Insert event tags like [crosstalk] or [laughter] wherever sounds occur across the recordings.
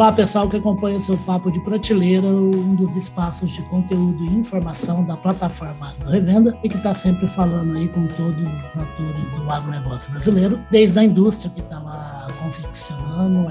Olá, pessoal que acompanha seu Papo de Prateleira, um dos espaços de conteúdo e informação da plataforma Revenda e que está sempre falando aí com todos os atores do agronegócio brasileiro, desde a indústria que está lá confeccionando,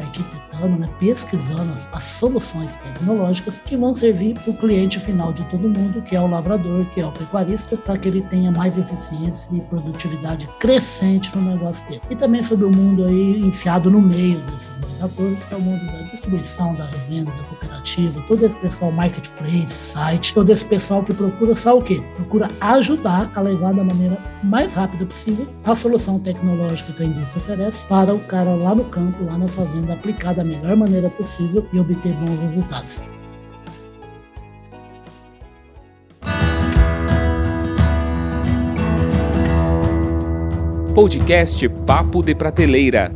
arquitetando, né, pesquisando as, as, soluções tecnológicas que vão servir para o cliente final de todo mundo, que é o lavrador, que é o pecuarista, para que ele tenha mais eficiência e produtividade crescente no negócio dele. E também sobre o mundo aí enfiado no meio desses dois atores, que é o mundo da distribuição da revenda, da cooperativa, todo esse pessoal marketplace, site, todo esse pessoal que procura só o quê? Procura ajudar a levar da maneira mais rápida possível a solução tecnológica que a indústria oferece para o cara lá no campo, lá na fazenda, aplicar da melhor maneira possível e obter bons resultados. Podcast Papo de Prateleira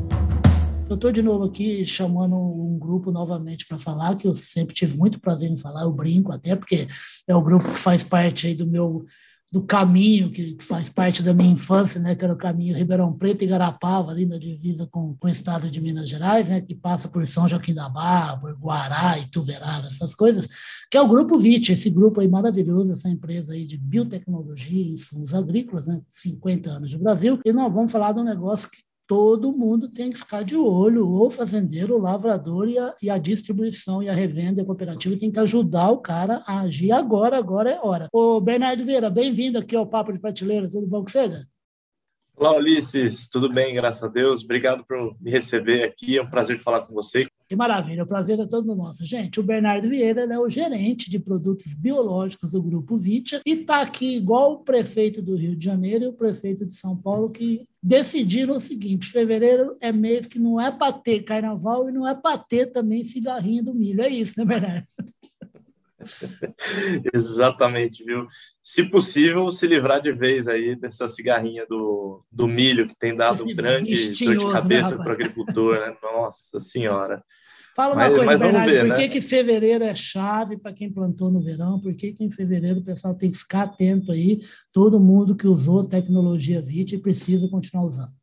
eu estou de novo aqui chamando um grupo novamente para falar, que eu sempre tive muito prazer em falar, eu brinco até, porque é o grupo que faz parte aí do meu do caminho que, que faz parte da minha infância, né, que era o caminho Ribeirão Preto e Garapava, ali na divisa com, com o estado de Minas Gerais, né, que passa por São Joaquim da Barra, Guará, Ituverava, essas coisas, que é o Grupo VIT, esse grupo aí maravilhoso, essa empresa aí de biotecnologia e insumos agrícolas, né, 50 anos de Brasil, e nós vamos falar de um negócio que todo mundo tem que ficar de olho, o fazendeiro, o lavrador e a, e a distribuição e a revenda e a cooperativa tem que ajudar o cara a agir agora, agora é hora. Ô, Bernardo Vieira, bem-vindo aqui ao Papo de Prateleira, tudo bom com você? Olá, Ulisses, tudo bem, graças a Deus. Obrigado por me receber aqui, é um prazer falar com você. Que maravilha, o prazer é todo nosso. Gente, o Bernardo Vieira é o gerente de produtos biológicos do Grupo Vitia e está aqui igual o prefeito do Rio de Janeiro e o prefeito de São Paulo, que decidiram o seguinte: fevereiro é mês que não é para ter carnaval e não é para ter também cigarrinho do milho. É isso, né, Bernardo? [laughs] Exatamente, viu? Se possível, se livrar de vez aí dessa cigarrinha do, do milho que tem dado Esse grande dor de né, cabeça né, para o agricultor, né? Nossa Senhora. Fala uma mas, coisa, mas Bernardo, ver, por né? que, que fevereiro é chave para quem plantou no verão? Por que, que em fevereiro o pessoal tem que ficar atento aí, todo mundo que usou tecnologia VIT precisa continuar usando?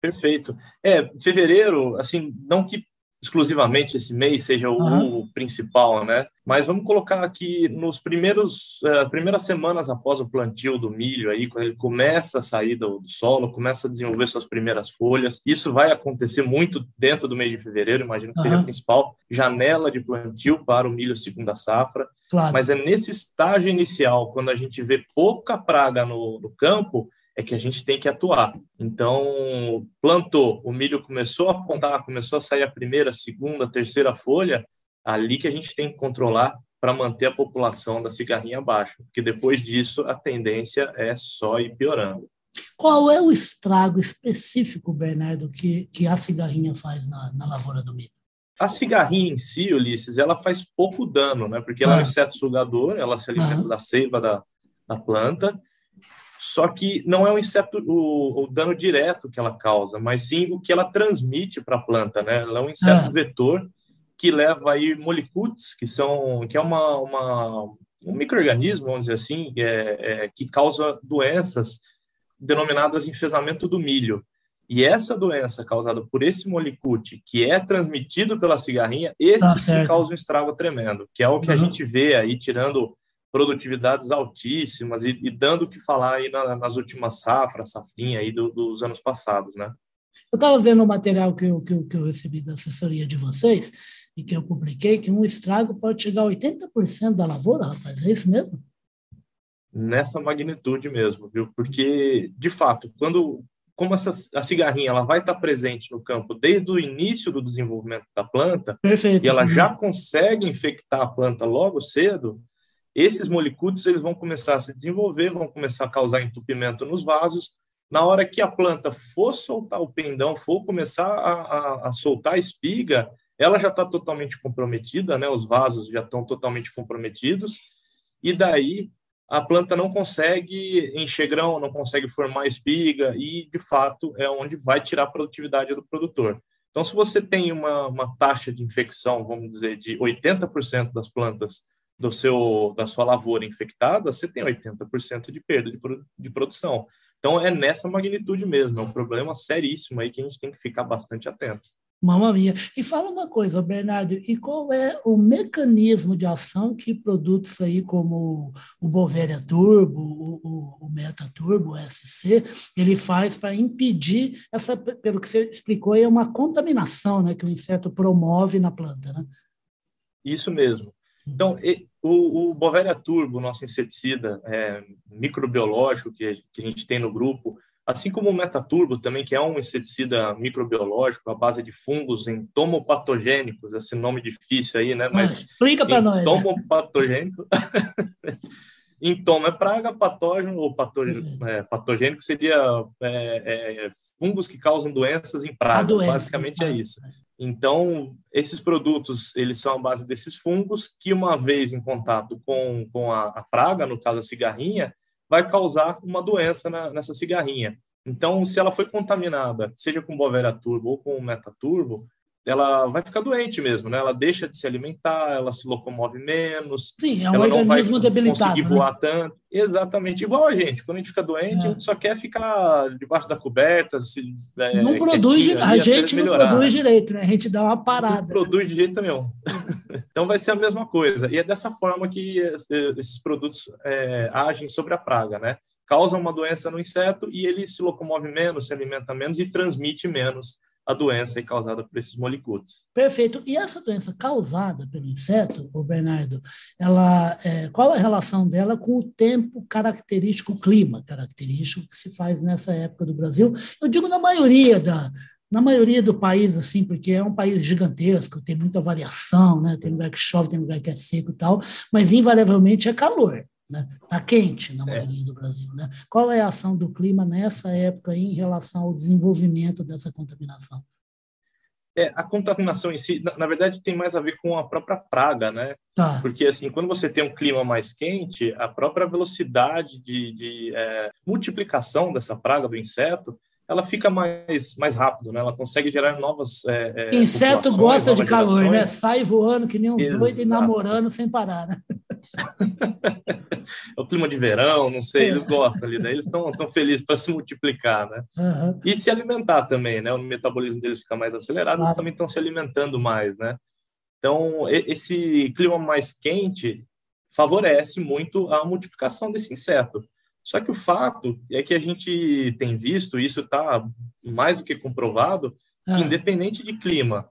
Perfeito. É, fevereiro, assim, não que exclusivamente esse mês seja o, uhum. o, principal, né? Mas vamos colocar aqui nos primeiros uh, primeiras semanas após o plantio do milho aí, quando ele começa a sair do, do, solo, começa a desenvolver suas primeiras folhas. Isso vai acontecer muito dentro do mês de fevereiro, imagino que uhum. seja a principal janela de plantio para o milho segunda safra. Claro. Mas é nesse estágio inicial, quando a gente vê pouca praga no, no campo, é que a gente tem que atuar. Então, plantou, o milho começou a apontar, começou a sair a primeira, segunda, terceira folha, ali que a gente tem que controlar para manter a população da cigarrinha baixa, porque depois disso a tendência é só ir piorando. Qual é o estrago específico, Bernardo, que, que a cigarrinha faz na, na lavoura do milho? A cigarrinha em si, Ulisses, ela faz pouco dano, né? Porque ela ah. é um ah. inseto sugador, ela se alimenta ah. da seiva da, da planta, só que não é o inseto, o, o, dano direto que ela causa, mas sim o que ela transmite para a planta, né? Ela é um inseto ah. vetor que leva aí molicutes, que são, que é uma, uma um microorganismo, vamos dizer assim, é, é, que causa doenças denominadas enfesamento do milho. E essa doença causada por esse molicute, que é transmitido pela cigarrinha, esse tá sim causa um estrago tremendo, que é o que uhum. a gente vê aí, tirando produtividades altíssimas e, e dando o que falar aí na, nas últimas safras, safrinha aí do, dos anos passados, né? Eu estava vendo o material que eu, que, eu, que eu recebi da assessoria de vocês e que eu publiquei, que um estrago pode chegar a 80% da lavoura, rapaz, é isso mesmo? Nessa magnitude mesmo, viu? Porque, de fato, quando como essa, a cigarrinha ela vai estar presente no campo desde o início do desenvolvimento da planta, Perfeito. e ela já consegue infectar a planta logo cedo, esses molicutes eles vão começar a se desenvolver, vão começar a causar entupimento nos vasos. Na hora que a planta for soltar o pendão, for começar a, a, a soltar a espiga, ela já está totalmente comprometida, né? Os vasos já estão totalmente comprometidos. E daí a planta não consegue encher grão, não consegue formar espiga e, de fato, é onde vai tirar a produtividade do produtor. Então, se você tem uma, uma taxa de infecção, vamos dizer, de 80% das plantas do seu da sua lavoura infectada, você tem 80% de perda de, de produção. Então é nessa magnitude mesmo, é um problema seríssimo aí que a gente tem que ficar bastante atento. Mamma mia. E fala uma coisa, Bernardo, e qual é o mecanismo de ação que produtos aí como o Bovéria Turbo, o, o, Meta Turbo, o SC, ele faz para impedir essa, pelo que você explicou, é uma contaminação né, que o inseto promove na planta, né? Isso mesmo. Então, o, o Bovéria Turbo, nosso inseticida é, microbiológico que, que a gente tem no grupo, assim como o Metaturbo também, que é um inseticida microbiológico à base de fungos entomopatogênicos, esse nome difícil aí, né? Mas, explica para nós. Entomopatogênico. [laughs] Entomo é praga, patógeno ou patogênico, é, patogênico seria é, é, fungos que causam doenças em praga. Doença, Basicamente é isso. Então, esses produtos, eles são a base desses fungos que, uma vez em contato com, com a, a praga, no caso a cigarrinha, vai causar uma doença na, nessa cigarrinha. Então, se ela foi contaminada, seja com Bovera turbo ou com metaturbo, ela vai ficar doente mesmo, né? Ela deixa de se alimentar, ela se locomove menos. Sim, é um ela não vai conseguir né? voar tanto. Exatamente, igual a gente. Quando a gente fica doente, é. a gente só quer ficar debaixo da coberta. Se, é, não produz, a gente não produz direito, né? A gente dá uma parada. Não produz de jeito nenhum. [laughs] então vai ser a mesma coisa. E é dessa forma que esses produtos é, agem sobre a praga, né? Causam uma doença no inseto e ele se locomove menos, se alimenta menos e transmite menos a doença causada por esses molicutes. Perfeito. E essa doença causada pelo inseto, o Bernardo, ela, é, qual a relação dela com o tempo característico, o clima característico que se faz nessa época do Brasil? Eu digo na maioria da, na maioria do país, assim, porque é um país gigantesco, tem muita variação, né? Tem lugar que chove, tem lugar que é seco e tal, mas invariavelmente é calor. Está né? Tá quente na é. maioria é. do Brasil. Né? Qual é a ação do clima nessa época em relação ao desenvolvimento dessa contaminação? É, a contaminação em si, na, na, verdade, tem mais a ver com a própria praga, né? Tá. Porque, assim, quando você tem um clima mais quente, a própria velocidade de, de é, multiplicação dessa praga do inseto ela fica mais, mais rápido, né? Ela consegue gerar novas. É, é Inseto gosta de calor, gerações. né? Sai voando que nem uns doidos e namorando sem parar, né? É o clima de verão, não sei, eles gostam ali, né? Eles estão tão felizes para se multiplicar, né? Uhum. E se alimentar também, né? O metabolismo deles fica mais acelerado, claro. eles também estão se alimentando mais, né? Então, esse clima mais quente favorece muito a multiplicação desse inseto. Só que o fato é que a gente tem visto, isso está mais do que comprovado, que ah. independente de clima,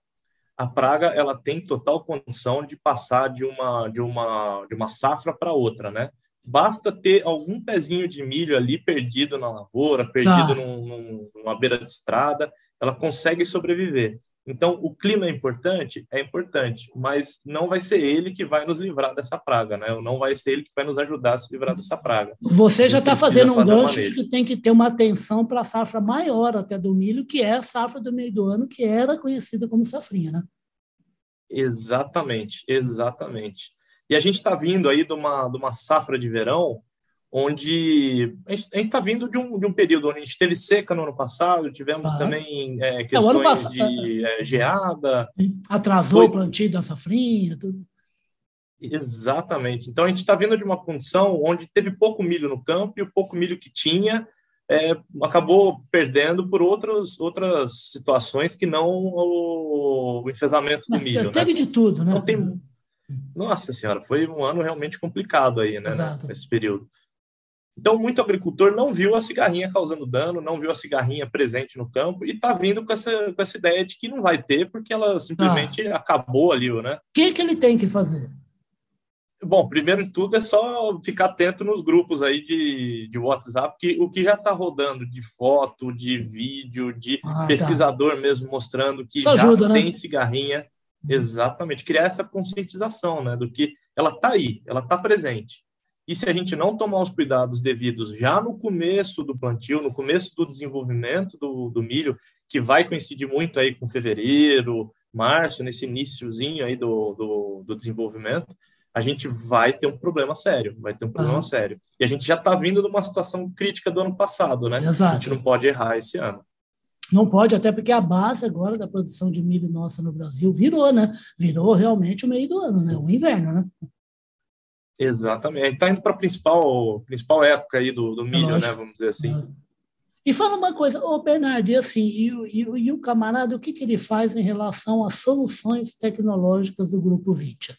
a praga ela tem total condição de passar de uma de uma de uma safra para outra, né? Basta ter algum pezinho de milho ali perdido na lavoura, perdido num, num, numa beira de estrada, ela consegue sobreviver. Então, o clima é importante? É importante, mas não vai ser ele que vai nos livrar dessa praga, né? Não vai ser ele que vai nos ajudar a se livrar dessa praga. Você já está fazendo um gancho de que tem que ter uma atenção para a safra maior até do milho, que é a safra do meio do ano, que era conhecida como safrinha, né? Exatamente, exatamente. E a gente está vindo aí de uma, de uma safra de verão onde a gente está vindo de um, de um período onde a gente teve seca no ano passado, tivemos ah. também é, questões passado, de é, geada. Atrasou Foi... o plantio da safrinha, tudo. Exatamente. Então a gente está vindo de uma condição onde teve pouco milho no campo e o pouco milho que tinha é, acabou perdendo por outras, outras situações que não o, o enfesamento do milho. Teve né? de tudo, né? Então, tem... Nossa senhora, foi um ano realmente complicado aí, né? Exato. Nesse período. Então, muito agricultor não viu a cigarrinha causando dano, não viu a cigarrinha presente no campo e está vindo com essa, com essa ideia de que não vai ter porque ela simplesmente ah. acabou ali, né? O que, que ele tem que fazer? Bom, primeiro de tudo é só ficar atento nos grupos aí de, de WhatsApp, que o que já está rodando de foto, de vídeo, de ah, tá. pesquisador tá. mesmo mostrando que Isso já ajuda, né? tem né? cigarrinha. Exatamente, criar essa conscientização, né, do que ela está aí, ela está presente. E se a gente não tomar os cuidados devidos já no começo do plantio, no começo do desenvolvimento do, do milho, que vai coincidir muito aí com fevereiro, março, nesse iníciozinho aí do, do, do desenvolvimento, a gente vai ter um problema sério, vai ter um problema sério. E a gente já está vindo de uma situação crítica do ano passado, né? Exato. A gente não pode errar esse ano. Não pode, até porque a base agora da produção de milho nossa no Brasil virou, né? Virou realmente o meio do ano, né? O inverno, né? Exatamente. Está indo para a principal, principal época aí do, do milho, né? Vamos dizer assim. E fala uma coisa, ô Bernardo, e assim, e, e, e o camarada, o que, que ele faz em relação às soluções tecnológicas do Grupo Vitia?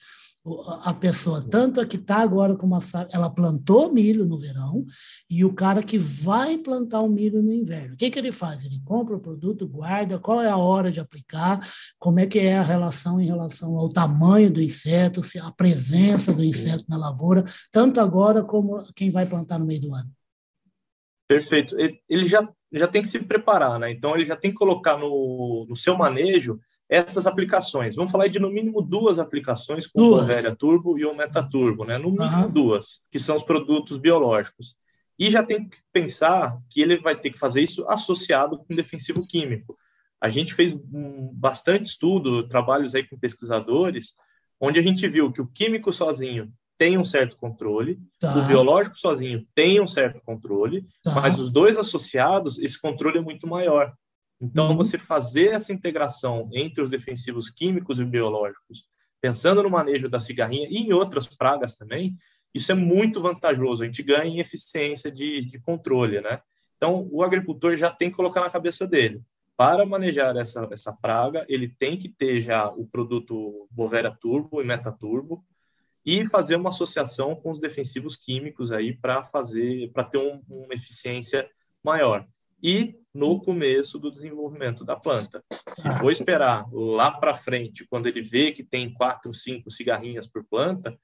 A pessoa, tanto a que está agora com uma ela plantou milho no verão e o cara que vai plantar o milho no inverno. O que, que ele faz? Ele compra o produto, guarda, qual é a hora de aplicar, como é que é a relação em relação ao tamanho do inseto, se a presença do inseto na lavoura, tanto agora como quem vai plantar no meio do ano. Perfeito. Ele já, já tem que se preparar, né? Então ele já tem que colocar no, no seu manejo essas aplicações. Vamos falar de no mínimo duas aplicações com duas. o Bovéria Turbo e o Metaturbo, né? No mínimo uhum. duas, que são os produtos biológicos. E já tem que pensar que ele vai ter que fazer isso associado com defensivo químico. A gente fez um, bastante estudo, trabalhos aí com pesquisadores, onde a gente viu que o químico sozinho tem um certo controle, tá. o biológico sozinho tem um certo controle, tá. mas os dois associados, esse controle é muito maior. Então, uhum. você fazer essa integração entre os defensivos químicos e biológicos, pensando no manejo da cigarrinha e em outras pragas também, isso é muito vantajoso. A gente ganha em eficiência de, de controle, né? Então, o agricultor já tem que colocar na cabeça dele. Para manejar essa, essa praga, ele tem que ter já o produto Bovera Turbo e Metaturbo e fazer uma associação com os defensivos químicos aí para fazer, para ter um, uma eficiência maior e no começo do desenvolvimento da planta. Se for esperar lá para frente, quando ele vê que tem quatro, cinco cigarrinhas por planta,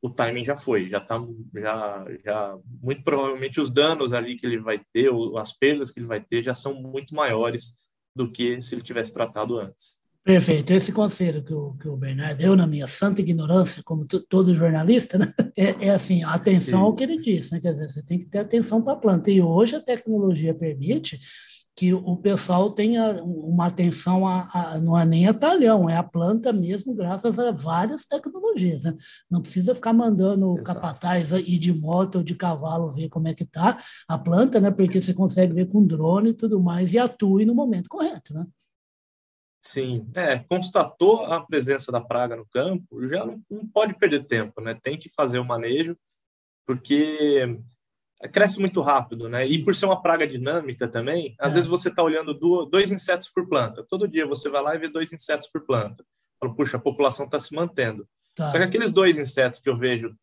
o timing já foi, já está, já, já muito provavelmente os danos ali que ele vai ter, ou as perdas que ele vai ter, já são muito maiores do que se ele tivesse tratado antes. Perfeito. Esse conselho que o, que o Bernardo deu, na minha santa ignorância, como todo jornalista, né? é, é, assim, atenção Sim. ao que ele disse, né? quer dizer, você tem que ter atenção para a planta. E hoje a tecnologia permite que o pessoal tenha uma atenção, a, a, não é nem a talhão, é a planta mesmo, graças a várias tecnologias. Né? Não precisa ficar mandando o capataz ir de moto ou de cavalo ver como é que está a planta, né? porque você consegue ver com drone e tudo mais, e atue no momento correto. Né? Sim, é, constatou a presença da praga no campo, já não, não, pode perder tempo, né? Tem que fazer o manejo, porque cresce muito rápido, né? Sim. E por ser uma praga dinâmica também, às é. vezes você está olhando dois insetos por planta. Todo dia você vai lá e vê dois insetos por planta. Fala, puxa, a população está se mantendo. Tá. Só que aqueles dois insetos que eu vejo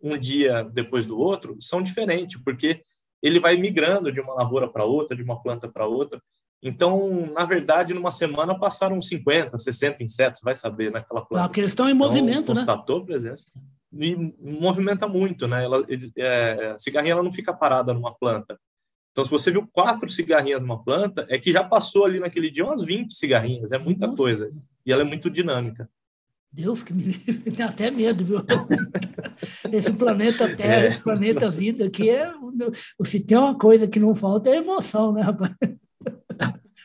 um dia depois do outro são diferentes, porque ele vai migrando de uma lavoura para outra, de uma planta para outra. Então, na verdade, numa semana passaram 50, 60 insetos, vai saber, naquela planta. Ah, porque eles estão em então, movimento, né? Constatou presença. E movimenta muito, né? Ela, é, a cigarrinha ela não fica parada numa planta. Então, se você viu quatro cigarrinhas numa planta, é que já passou ali naquele dia umas 20 cigarrinhas, é muita Nossa. coisa. E ela é muito dinâmica. Deus que me livre, [laughs] tem até medo, viu? [laughs] Esse planeta Terra, é. esse planeta Vida aqui é. Se tem uma coisa que não falta é emoção, né, rapaz?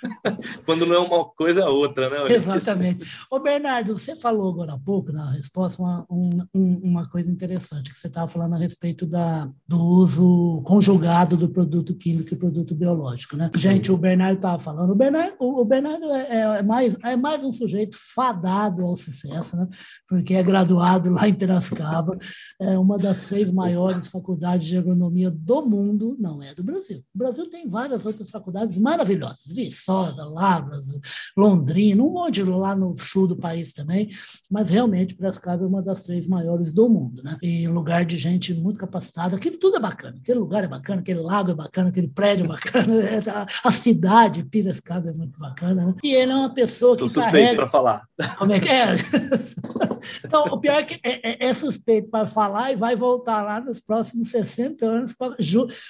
[laughs] Quando não é uma coisa, é outra, né? Exatamente. Ô, Bernardo, você falou agora há pouco, na resposta, uma, um, uma coisa interessante, que você estava falando a respeito da, do uso conjugado do produto químico e produto biológico, né? Gente, o Bernardo estava falando, o Bernardo, o Bernardo é, é, é, mais, é mais um sujeito fadado ao sucesso, né? Porque é graduado lá em Piracicaba, é uma das seis maiores faculdades de agronomia do mundo, não é do Brasil. O Brasil tem várias outras faculdades maravilhosas, Viçosa, Viçosa, Lavras, Londrina, um monte lá no sul do país também, mas realmente Piracicaba é uma das três maiores do mundo, né? E lugar de gente muito capacitada, aquilo tudo é bacana, aquele lugar é bacana, aquele lago é bacana, aquele prédio é bacana, [laughs] a cidade, Piracicaba é muito bacana, né? E ele é uma pessoa Sou que suspeito carrega... para falar. Como é que é? [laughs] Então, o pior é que é, é, é suspeito para falar e vai voltar lá nos próximos 60 anos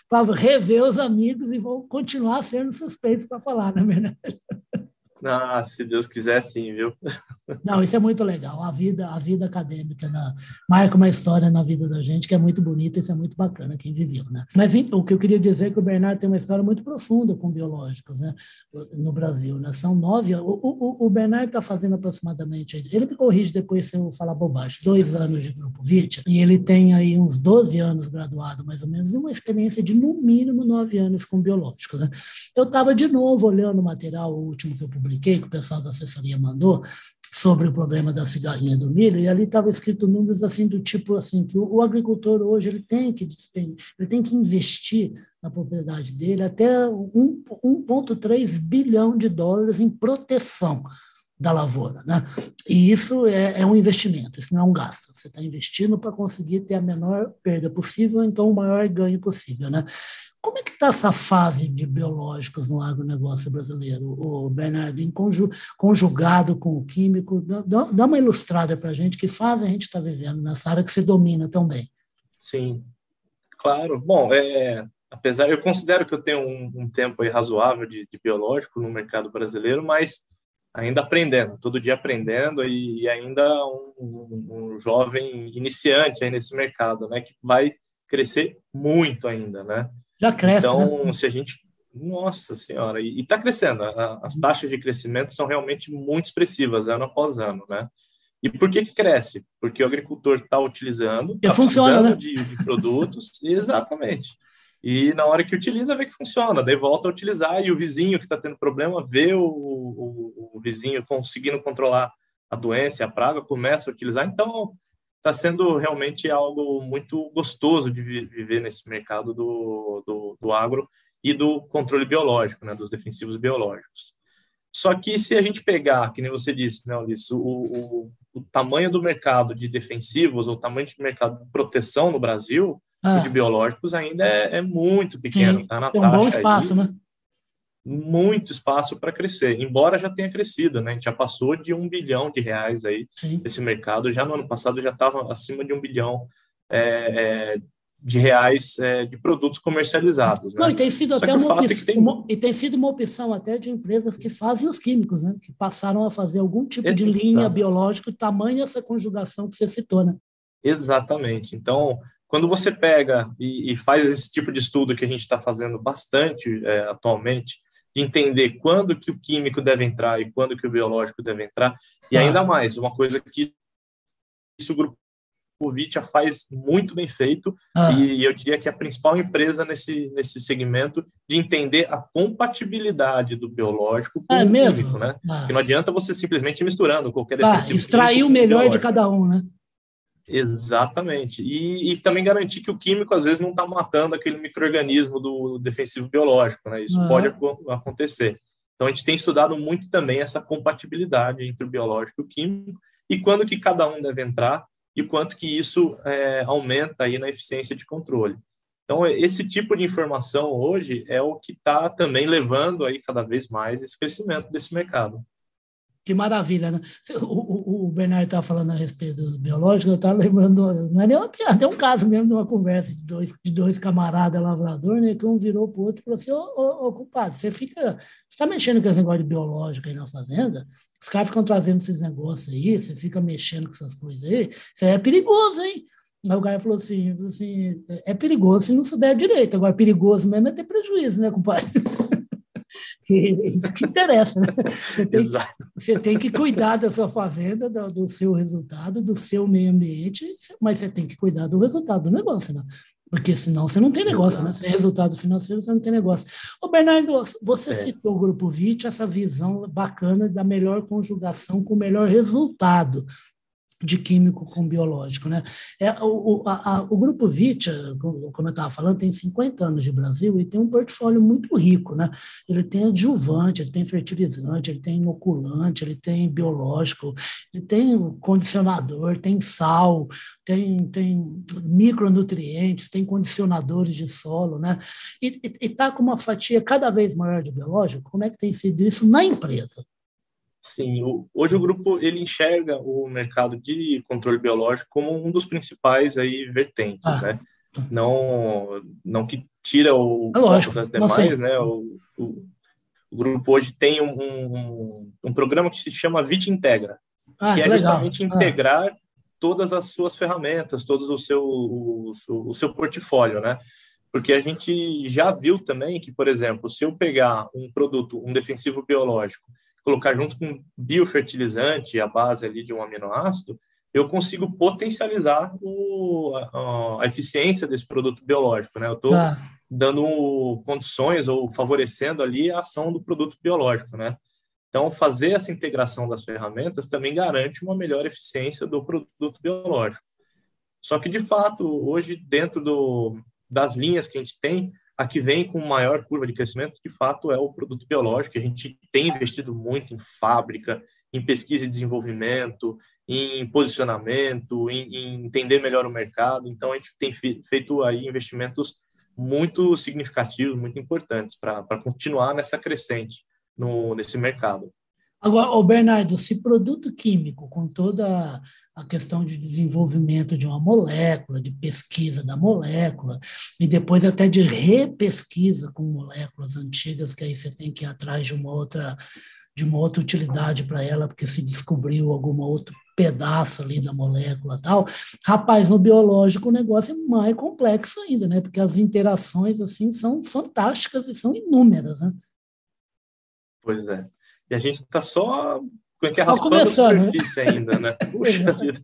para rever os amigos e vão continuar sendo suspeitos para falar, na verdade. Ah, se Deus quiser, sim, viu? Não, isso é muito legal. A vida, a vida acadêmica na, marca uma história na vida da gente que é muito bonita, isso é muito bacana quem viveu, né? Mas o que eu queria dizer é que o Bernardo tem uma história muito profunda com biológicos, né? No Brasil, né? São nove. O, o, o Bernardo está fazendo aproximadamente, ele me corrige depois se eu falar bobagem, dois anos de grupo VIT, e ele tem aí uns 12 anos graduado, mais ou menos, e uma experiência de no mínimo nove anos com biológicos, né? Eu estava de novo olhando o material último que eu publiquei, que o pessoal da assessoria mandou, sobre o problema da cigarrinha do milho, e ali estava escrito números assim do tipo assim que o, o agricultor hoje ele tem que despender, ele tem que investir na propriedade dele até 1,3 bilhão de dólares em proteção da lavoura. Né? E isso é, é, um investimento, isso não é um gasto. Você está investindo para conseguir ter a menor perda possível, então o maior ganho possível. Né? Como é que está essa fase de biológicos no agronegócio brasileiro, o Bernardo, em conjugado com o químico? Dá, dá uma ilustrada para a gente, que fase a gente está vivendo nessa área que você domina tão bem. Sim, claro. Bom, é, apesar, eu considero que eu tenho um, um tempo razoável de, de biológico no mercado brasileiro, mas ainda aprendendo, todo dia aprendendo e, e ainda um, um, um, jovem iniciante aí nesse mercado, né, que vai crescer muito ainda, né? Já cresce. Então, né? se a gente, nossa senhora, e está crescendo, a, as taxas de crescimento são realmente muito expressivas ano após ano, né? E por que que cresce? Porque o agricultor está utilizando, está funciona, né? de, de produtos, [laughs] exatamente. E na hora que utiliza, vê que funciona, daí volta a utilizar e o vizinho que está tendo problema vê o, o, o, vizinho conseguindo controlar a doença, a praga, começa a utilizar. Então, está sendo realmente algo muito gostoso de viver nesse mercado do, do, do agro e do controle biológico, né, dos defensivos biológicos. Só que se a gente pegar, que nem você disse, né, Ulisses, o, o, o tamanho do mercado de defensivos, ou o tamanho de mercado de proteção no Brasil, ah. de biológicos ainho é, é muito pequeno, está na Tem um bom espaço, aí, né? Muito espaço para crescer, embora já tenha crescido, né? A gente já passou de um bilhão de reais aí Sim. esse mercado, já no ano passado já estava acima de um bilhão é, é, de reais é, de produtos comercializados. Não, né? e tem sido Só até uma, opção, é tem... uma, e tem sido uma opção até de empresas que fazem os químicos, né? Que passaram a fazer algum tipo de linha biológica, tamanho essa conjugação que você citou, né? Exatamente. Então, quando você pega e, e faz esse tipo de estudo que a gente está fazendo bastante é, atualmente, de entender quando que o químico deve entrar e quando que o biológico deve entrar, e ah. ainda mais, uma coisa que isso o Grupo Vitia faz muito bem feito, ah. e eu diria que é a principal empresa nesse, nesse segmento de entender a compatibilidade do biológico com é o mesmo? químico, né? Ah. Porque não adianta você simplesmente ir misturando qualquer ah, extrair o melhor de cada um, né? Exatamente. E, e, também garantir que o químico, às vezes, não está matando aquele microorganismo do defensivo biológico, né? Isso uhum. pode acontecer. Então, a gente tem estudado muito também essa compatibilidade entre o biológico e o químico e quando que cada um deve entrar e quanto que isso é, aumenta aí na eficiência de controle. Então, esse tipo de informação hoje é o que está também levando aí cada vez mais esse crescimento desse mercado. Que maravilha, né? O, Bernardo estava falando a respeito do biológico, eu estava lembrando, não é nem uma piada, é um caso mesmo de uma conversa de dois, de dois camaradas lavradores, né? Que um virou para o outro e falou assim: Ô, ô, ô compadre, você fica. Está mexendo com esse negócio de biológico aí na fazenda? Os caras ficam trazendo esses negócios aí, você fica mexendo com essas coisas aí, isso aí é perigoso, hein? Aí o cara falou assim, falou assim: é perigoso se não souber direito, agora perigoso mesmo é ter prejuízo, né, compadre? Isso que interessa, né? Você tem, você tem, que cuidar da sua fazenda, do, do, seu resultado, do seu meio ambiente, mas você tem que cuidar do resultado do negócio, né? Porque senão você não tem negócio, né? Sem resultado financeiro, você não tem negócio. Ô, Bernardo, você é. citou o Grupo VIT, essa visão bacana da melhor conjugação com o melhor resultado de químico com biológico. Né? É, o, a, a, o grupo Vitia, como eu estava falando, tem 50 anos de Brasil e tem um portfólio muito rico. Né? Ele tem adjuvante, ele tem fertilizante, ele tem inoculante, ele tem biológico, ele tem condicionador, tem sal, tem, tem micronutrientes, tem condicionadores de solo. Né? E está com uma fatia cada vez maior de biológico. Como é que tem sido isso na empresa? Sim, o, hoje o grupo ele enxerga o mercado de controle biológico como um dos principais aí vertentes, ah. né? Não, não que tira o é lógico, das demais, né? O, o, o, grupo hoje tem um, um, um, programa que se chama VIT Integra, ah, que, que, é justamente legal. Ah. integrar ah. todas as suas ferramentas, todo o seu, o, o seu portfólio, né? Porque a gente já viu também que, por exemplo, se eu pegar um produto, um defensivo biológico, colocar junto com biofertilizante, a base ali de um aminoácido, eu consigo potencializar o, a, a, eficiência desse produto biológico, né? Eu estou ah. dando condições ou favorecendo ali a ação do produto biológico, né? Então, fazer essa integração das ferramentas também garante uma melhor eficiência do produto biológico. Só que, de fato, hoje, dentro do, das linhas que a gente tem, a que vem com maior curva de crescimento, de fato, é o produto biológico. A gente tem investido muito em fábrica, em pesquisa e desenvolvimento, em posicionamento, em, em entender melhor o mercado. Então, a gente tem feito aí investimentos muito significativos, muito importantes para continuar nessa crescente no, nesse mercado. Agora, o Bernardo, se produto químico, com toda a questão de desenvolvimento de uma molécula, de pesquisa da molécula, e depois até de repesquisa com moléculas antigas, que aí você tem que ir atrás de uma outra, de uma outra utilidade para ela, porque se descobriu algum outro pedaço ali da molécula tal. Rapaz, no biológico o negócio é mais complexo ainda, né? Porque as interações assim são fantásticas e são inúmeras, né? Pois é. E a gente está só como é que é, raspando a né? superfície né? ainda, né? [laughs] Puxa vida.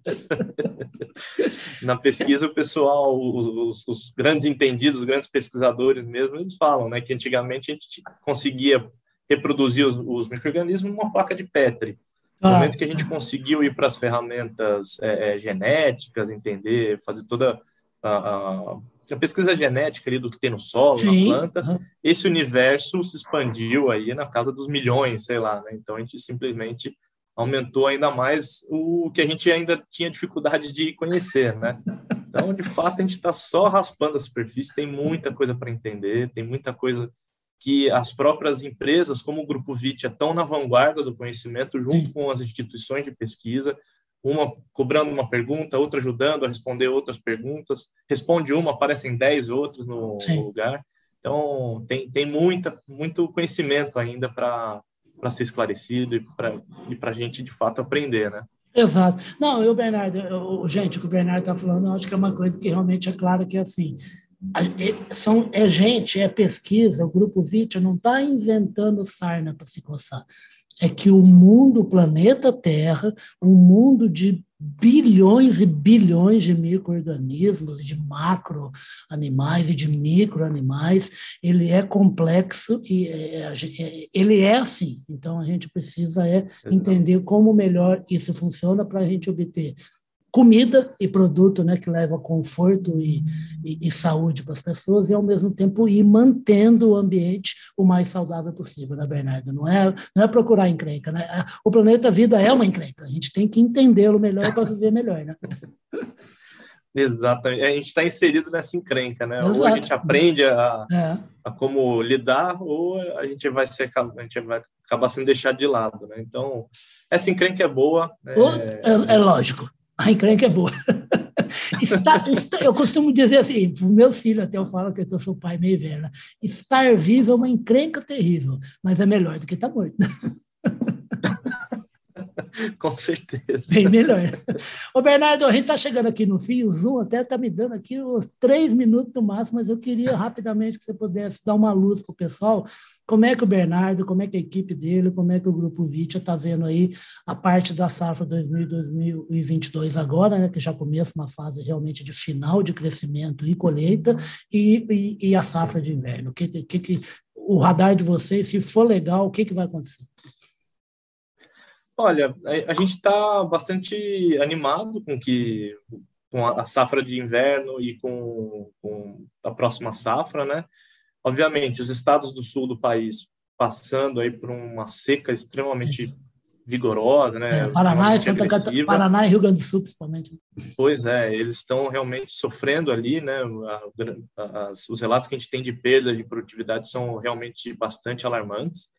Na pesquisa, o pessoal, os, os, grandes entendidos, os grandes pesquisadores mesmo, eles falam, né, que antigamente a gente conseguia reproduzir os, os micro-organismos numa placa de Petri. No ah. momento que a gente conseguiu ir para as ferramentas é, é, genéticas, entender, fazer toda a, a a pesquisa genética ali do que tem no solo, Sim. na planta, uhum. esse universo se expandiu aí na casa dos milhões, sei lá, né? Então a gente simplesmente aumentou ainda mais o que a gente ainda tinha dificuldade de conhecer, né? Então, de fato, a gente está só raspando a superfície, tem muita coisa para entender, tem muita coisa que as próprias empresas, como o Grupo VIT, estão na vanguarda do conhecimento, junto com as instituições de pesquisa, uma cobrando uma pergunta, outra ajudando a responder outras perguntas. Responde uma, aparecem dez outros no, no lugar. Então, tem, tem muita, muito conhecimento ainda para ser esclarecido e para a gente, de fato, aprender, né? Exato. Não, eu, Bernardo, eu, gente, o que o Bernardo está falando, eu acho que é uma coisa que realmente é clara, que é assim, é, são, é gente, é pesquisa, o Grupo VIT não está inventando sarna para se coçar é que o mundo, o planeta Terra, um mundo de bilhões e bilhões de micro-organismos, de macro-animais e de micro-animais, ele é complexo e é, é, é, ele é assim. Então, a gente precisa é entender como melhor isso funciona para a gente obter comida e produto né, que leva conforto e, e, e saúde para as pessoas e, ao mesmo tempo, ir mantendo o ambiente o mais saudável possível, né, Bernardo? Não é, não é procurar encrenca, né? O planeta Vida é uma encrenca, a gente tem que entendê-lo melhor para viver melhor, né? [laughs] Exatamente, a gente está inserido nessa encrenca, né? Exato. Ou a gente aprende a, é. a, como lidar, ou a gente vai ser, a gente vai acabar sendo deixado de lado, né? Então, essa encrenca é boa. É, é, é lógico. A encrenca é boa. [laughs] está, está, eu costumo dizer assim, para o meu filho até eu falo que eu sou pai meio velho, né? estar vivo é uma encrenca terrível, mas é melhor do que estar morto. [laughs] Com certeza. Bem melhor. Ô, Bernardo, a gente está chegando aqui no fim, o Zoom até está me dando aqui uns três minutos no máximo, mas eu queria rapidamente que você pudesse dar uma luz para o pessoal. Como é que o Bernardo, como é que a equipe dele, como é que o Grupo Vitia está vendo aí a parte da safra 2022 agora, né, que já começa uma fase realmente de final de crescimento e colheita, e, e, e a safra de inverno? O que, que, que o radar de vocês, se for legal, o que, que vai acontecer? Olha, a, a gente está bastante animado com que com a, safra de inverno e com, com a próxima safra, né? Obviamente, os estados do sul do país passando aí por uma seca extremamente vigorosa, né? É, Paraná, e Santa Catarina, Paraná e Rio Grande do Sul, principalmente. Pois é, eles estão realmente sofrendo ali, né? os relatos que a gente tem de perda de produtividade são realmente bastante alarmantes.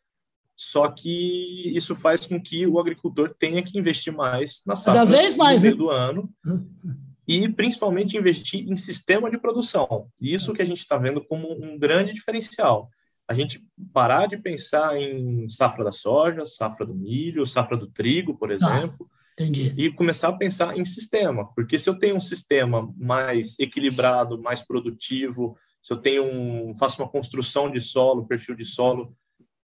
Só que isso faz com que o agricultor tenha que investir mais na safra no meio do ano [laughs] e principalmente investir em sistema de produção. Isso que a gente está vendo como um grande diferencial. A gente parar de pensar em safra da soja, safra do milho, safra do trigo, por exemplo, ah, e começar a pensar em sistema. Porque se eu tenho um sistema mais equilibrado, mais produtivo, se eu tenho um, faço uma construção de solo, perfil de solo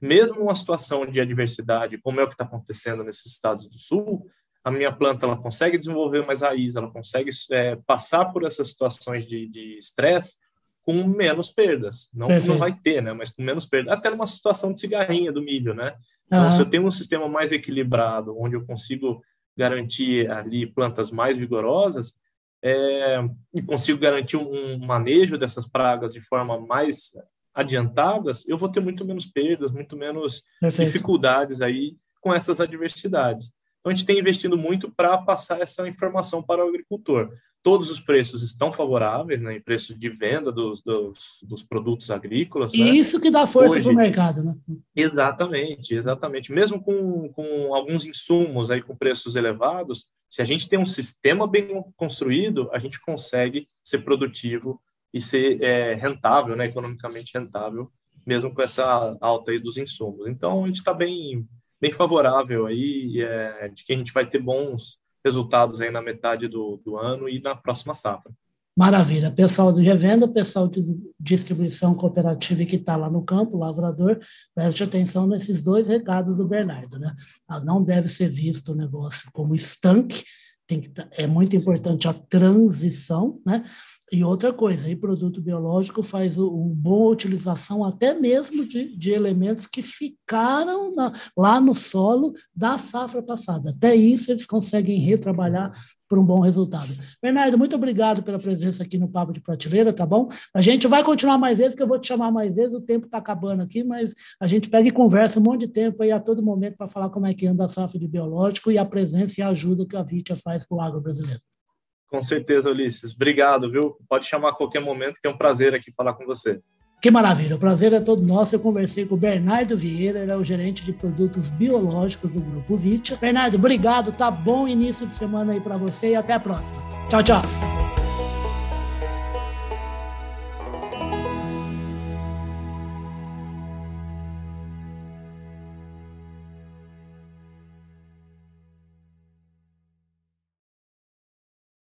mesmo numa situação de adversidade, como é o que está acontecendo nesses estados do sul, a minha planta ela consegue desenvolver mais raiz, ela consegue é, passar por essas situações de estresse com menos perdas. Não, não vai ter, né? Mas com menos perdas. Até numa situação de cigarrinha do milho, né? Então, uhum. se eu tenho um sistema mais equilibrado, onde eu consigo garantir ali plantas mais vigorosas, é, e consigo garantir um, um manejo dessas pragas de forma mais adiantadas, eu vou ter muito menos perdas, muito menos Perfeito. dificuldades aí com essas adversidades. Então, a gente tem investido muito para passar essa informação para o agricultor. Todos os preços estão favoráveis, né, em preço de venda dos, dos, dos produtos agrícolas. E né? isso que dá força para o mercado, né? Exatamente, exatamente. Mesmo com, com alguns insumos aí com preços elevados, se a gente tem um sistema bem construído, a gente consegue ser produtivo e ser é, rentável, né, economicamente rentável, mesmo com essa alta aí dos insumos. Então, a gente está bem bem favorável aí, é, de que a gente vai ter bons resultados aí na metade do, do ano e na próxima safra. Maravilha. Pessoal de revenda, pessoal de distribuição cooperativa que está lá no campo, lavrador, preste atenção nesses dois recados do Bernardo. Né? Não deve ser visto o negócio como estanque, tem que, tá, é muito importante a transição, né? E outra coisa, aí produto biológico faz uma boa utilização até mesmo de, de elementos que ficaram na, lá no solo da safra passada. Até isso eles conseguem retrabalhar por um bom resultado. Bernardo, muito obrigado pela presença aqui no Papo de Prateleira, tá bom? A gente vai continuar mais vezes, que eu vou te chamar mais vezes, o tempo está acabando aqui, mas a gente pega e conversa um monte de tempo aí a todo momento para falar como é que anda a safra de biológico e a presença e a ajuda que a Vitia faz para o agro brasileiro. Com certeza, Ulisses. Obrigado, viu? Pode chamar a qualquer momento, que é um prazer aqui falar com você. Que maravilha, o prazer é todo nosso. Eu conversei com o Bernardo Vieira, ele é o gerente de produtos biológicos do Grupo Vitia. Bernardo, obrigado, tá bom início de semana aí para você e até a próxima. Tchau, tchau.